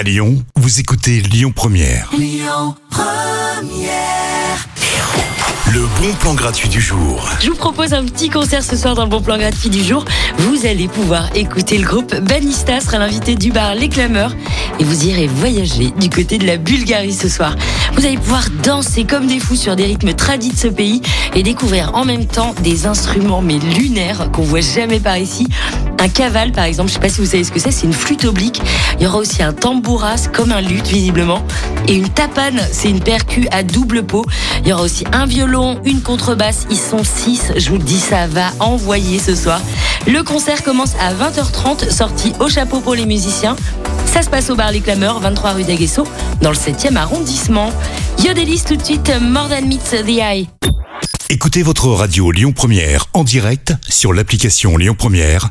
À Lyon, vous écoutez Lyon Première. Le bon plan gratuit du jour. Je vous propose un petit concert ce soir dans le bon plan gratuit du jour. Vous allez pouvoir écouter le groupe Banista sera l'invité du bar Les Clameurs et vous irez voyager du côté de la Bulgarie ce soir. Vous allez pouvoir danser comme des fous sur des rythmes tradis de ce pays et découvrir en même temps des instruments mais lunaires qu'on voit jamais par ici. Un caval par exemple, je sais pas si vous savez ce que c'est, c'est une flûte oblique. Il y aura aussi un tambouras comme un luth visiblement et une tapane, c'est une percu à double pot. Il y aura aussi un violon, une contrebasse, ils sont six. Je vous le dis, ça va envoyer ce soir. Le concert commence à 20h30, sortie au chapeau pour les musiciens. Ça se passe au bar Les Clameurs, 23 rue d'Aguesseau, dans le 7e arrondissement. Yodelis tout de suite, More Than Meets the Eye. Écoutez votre radio Lyon Première en direct sur l'application Lyon Première,